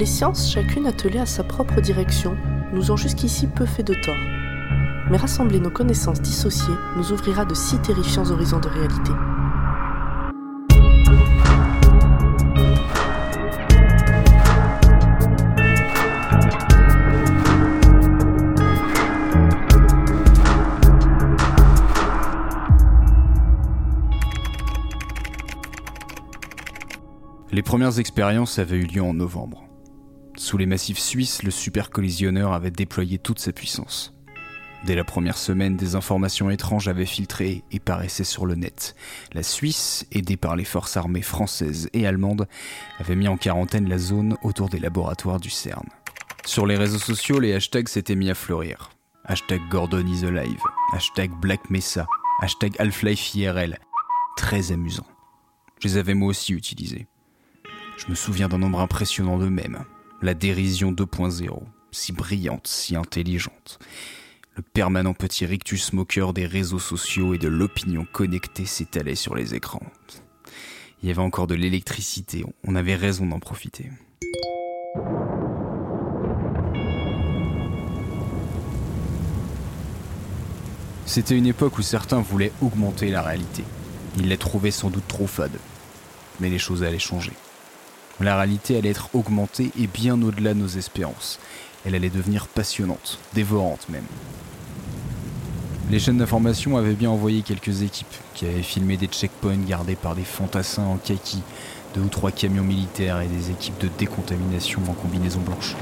Les sciences, chacune attelée à sa propre direction, nous ont jusqu'ici peu fait de tort. Mais rassembler nos connaissances dissociées nous ouvrira de si terrifiants horizons de réalité. Les premières expériences avaient eu lieu en novembre. Sous les massifs suisses, le supercollisionneur avait déployé toute sa puissance. Dès la première semaine, des informations étranges avaient filtré et paraissaient sur le net. La Suisse, aidée par les forces armées françaises et allemandes, avait mis en quarantaine la zone autour des laboratoires du CERN. Sur les réseaux sociaux, les hashtags s'étaient mis à fleurir. Hashtag Gordon is alive, hashtag Black Mesa, hashtag Half-Life IRL. Très amusant. Je les avais moi aussi utilisés. Je me souviens d'un nombre impressionnant d'eux-mêmes. La dérision 2.0, si brillante, si intelligente. Le permanent petit rictus moqueur des réseaux sociaux et de l'opinion connectée s'étalait sur les écrans. Il y avait encore de l'électricité, on avait raison d'en profiter. C'était une époque où certains voulaient augmenter la réalité. Ils la trouvaient sans doute trop fade. Mais les choses allaient changer. La réalité allait être augmentée et bien au-delà de nos espérances. Elle allait devenir passionnante, dévorante même. Les chaînes d'information avaient bien envoyé quelques équipes qui avaient filmé des checkpoints gardés par des fantassins en kaki, deux ou trois camions militaires et des équipes de décontamination en combinaison blanche.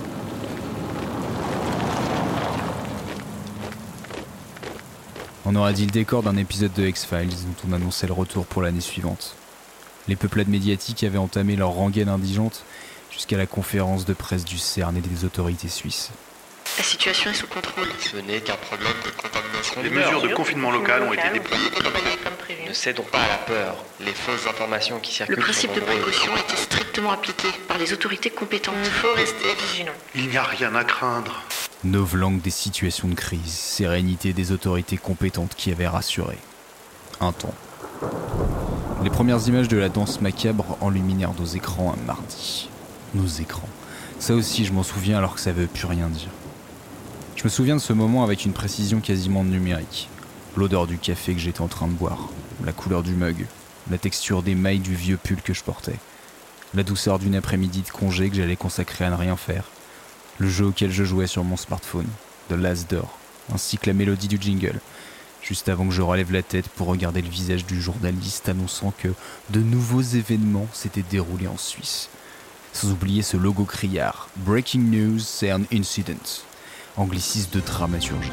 On aurait dit le décor d'un épisode de X-Files dont on annonçait le retour pour l'année suivante. Les peuplades médiatiques avaient entamé leur rengaine indigente jusqu'à la conférence de presse du CERN et des autorités suisses. La situation est sous contrôle. Ce n'est qu'un problème de contamination. Les mesures de confinement local ont été déployées comme prévu. Ne cédons pas à la peur. Les fausses informations qui circulent Le principe de précaution a été strictement appliqué par les autorités compétentes. Il faut rester vigilant. Il n'y a rien à craindre. Novlangue des situations de crise, sérénité des autorités compétentes qui avaient rassuré. Un temps. Les premières images de la danse macabre enluminèrent nos écrans un mardi. Nos écrans. Ça aussi, je m'en souviens alors que ça veut plus rien dire. Je me souviens de ce moment avec une précision quasiment numérique. L'odeur du café que j'étais en train de boire, la couleur du mug, la texture des mailles du vieux pull que je portais, la douceur d'une après-midi de congé que j'allais consacrer à ne rien faire, le jeu auquel je jouais sur mon smartphone, The Last Door, ainsi que la mélodie du jingle, juste avant que je relève la tête pour regarder le visage du journaliste annonçant que de nouveaux événements s'étaient déroulés en Suisse. Sans oublier ce logo criard, Breaking News CERN Incident, anglicisme de dramaturgie.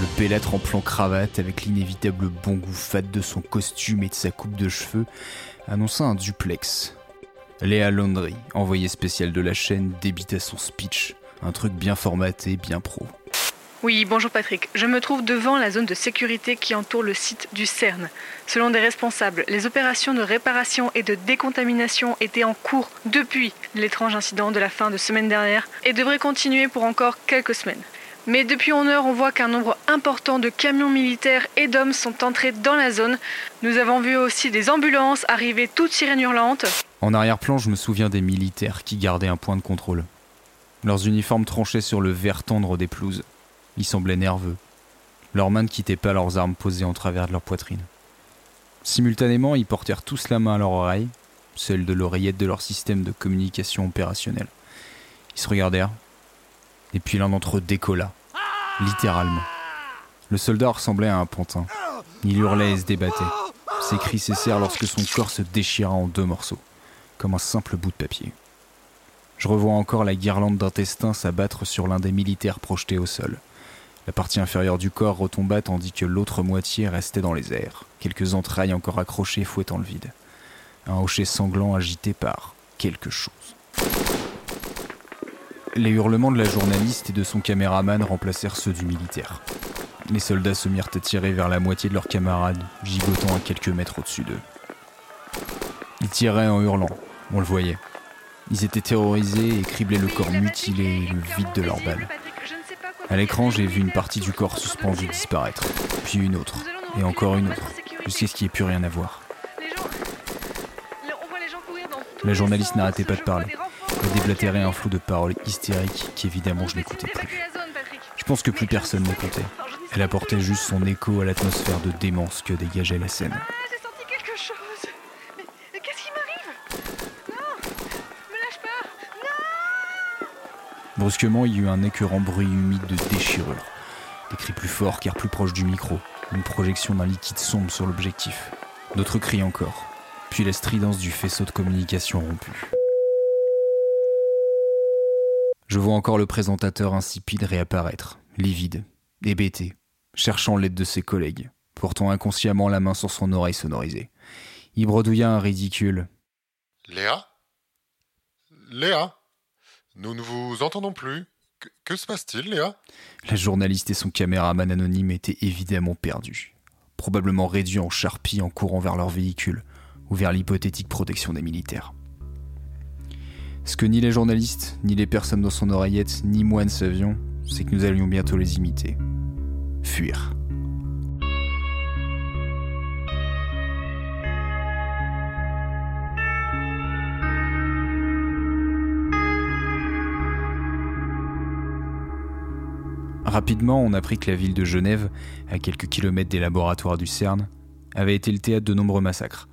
Le pélâtre en plan cravate avec l'inévitable bon goût fat de son costume et de sa coupe de cheveux annonça un duplex. Léa Laundry, envoyée spéciale de la chaîne, débitait son speech, un truc bien formaté, bien pro. Oui, bonjour Patrick. Je me trouve devant la zone de sécurité qui entoure le site du CERN. Selon des responsables, les opérations de réparation et de décontamination étaient en cours depuis l'étrange incident de la fin de semaine dernière et devraient continuer pour encore quelques semaines. Mais depuis 11 heure, on voit qu'un nombre important de camions militaires et d'hommes sont entrés dans la zone. Nous avons vu aussi des ambulances arriver toutes sirènes hurlantes. En arrière-plan, je me souviens des militaires qui gardaient un point de contrôle. Leurs uniformes tranchaient sur le vert tendre des pelouses. Ils semblaient nerveux. Leurs mains ne quittaient pas leurs armes posées en travers de leur poitrine. Simultanément, ils portèrent tous la main à leur oreille, celle de l'oreillette de leur système de communication opérationnel. Ils se regardèrent, et puis l'un d'entre eux décolla, littéralement. Le soldat ressemblait à un pantin. Il hurlait et se débattait. Ses cris cessèrent lorsque son corps se déchira en deux morceaux, comme un simple bout de papier. Je revois encore la guirlande d'intestins s'abattre sur l'un des militaires projetés au sol. La partie inférieure du corps retomba tandis que l'autre moitié restait dans les airs, quelques entrailles encore accrochées fouettant le vide. Un hocher sanglant agité par quelque chose. Les hurlements de la journaliste et de son caméraman remplacèrent ceux du militaire. Les soldats se mirent à tirer vers la moitié de leurs camarades, gigotant à quelques mètres au-dessus d'eux. Ils tiraient en hurlant, on le voyait. Ils étaient terrorisés et criblaient le corps mutilé et le vide de leurs balles. À l'écran, j'ai vu une partie du corps suspendu disparaître, puis une autre, et encore une autre. jusqu'à ce qu'il n'y ait plus rien à voir. La journaliste n'arrêtait pas de parler. Un flot de paroles hystériques qui évidemment je n'écoutais plus. Je pense que plus personne ne n'y Elle apportait juste son écho à l'atmosphère de démence que dégageait la scène. J'ai senti quelque chose. Mais, mais qu'est-ce qui m'arrive? Non Me lâche pas Non Brusquement, il y eut un écœurant bruit humide de déchirure. Des cris plus forts car plus proches du micro. Une projection d'un liquide sombre sur l'objectif. D'autres cris encore. Puis la stridence du faisceau de communication rompu. Je vois encore le présentateur insipide réapparaître, livide, hébété, cherchant l'aide de ses collègues, portant inconsciemment la main sur son oreille sonorisée. Il bredouilla un ridicule. Léa? Léa? Nous ne vous entendons plus. Que, que se passe-t-il, Léa? La journaliste et son caméraman anonyme étaient évidemment perdus, probablement réduits en charpie en courant vers leur véhicule ou vers l'hypothétique protection des militaires. Ce que ni les journalistes, ni les personnes dans son oreillette, ni moi ne savions, c'est que nous allions bientôt les imiter. Fuir. Rapidement, on apprit que la ville de Genève, à quelques kilomètres des laboratoires du CERN, avait été le théâtre de nombreux massacres.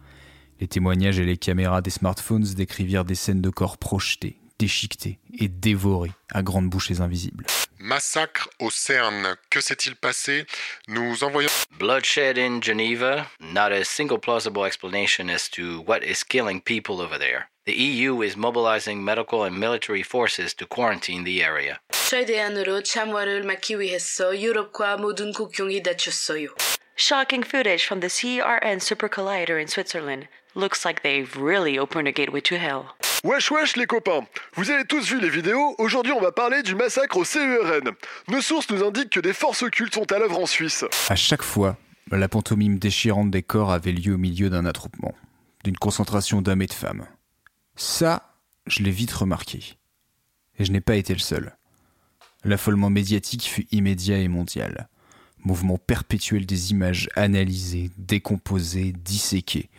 Les témoignages et les caméras des smartphones décrivirent des scènes de corps projetés, déchiquetés et dévorés à grandes bouchées invisibles. Massacre au CERN. Que s'est-il passé? Nous envoyons. Bloodshed in Geneva. Not a single plausible explanation as to what is killing people over there. The EU is mobilizing medical and military forces to quarantine the area. Shocking footage from the CERN Super Collider in Switzerland. Looks like they've really opened a gateway to hell. Wesh wesh les copains Vous avez tous vu les vidéos, aujourd'hui on va parler du massacre au CERN. Nos sources nous indiquent que des forces occultes sont à l'œuvre en Suisse. À chaque fois, la pantomime déchirante des corps avait lieu au milieu d'un attroupement, d'une concentration d'hommes et de femmes. Ça, je l'ai vite remarqué. Et je n'ai pas été le seul. L'affolement médiatique fut immédiat et mondial. Mouvement perpétuel des images analysées, décomposées, disséquées.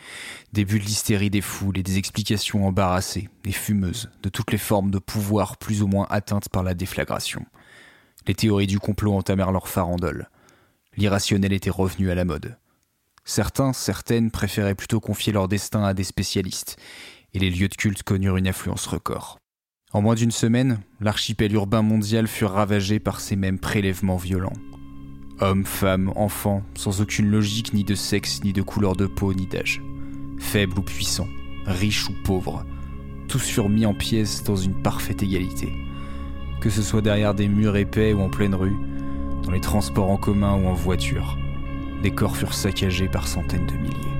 Début de l'hystérie des foules et des explications embarrassées et fumeuses de toutes les formes de pouvoir plus ou moins atteintes par la déflagration. Les théories du complot entamèrent leur farandole. L'irrationnel était revenu à la mode. Certains, certaines préféraient plutôt confier leur destin à des spécialistes, et les lieux de culte connurent une affluence record. En moins d'une semaine, l'archipel urbain mondial fut ravagé par ces mêmes prélèvements violents. Hommes, femmes, enfants, sans aucune logique ni de sexe, ni de couleur de peau, ni d'âge. Faibles ou puissants, riches ou pauvres, tous furent mis en pièces dans une parfaite égalité. Que ce soit derrière des murs épais ou en pleine rue, dans les transports en commun ou en voiture, des corps furent saccagés par centaines de milliers.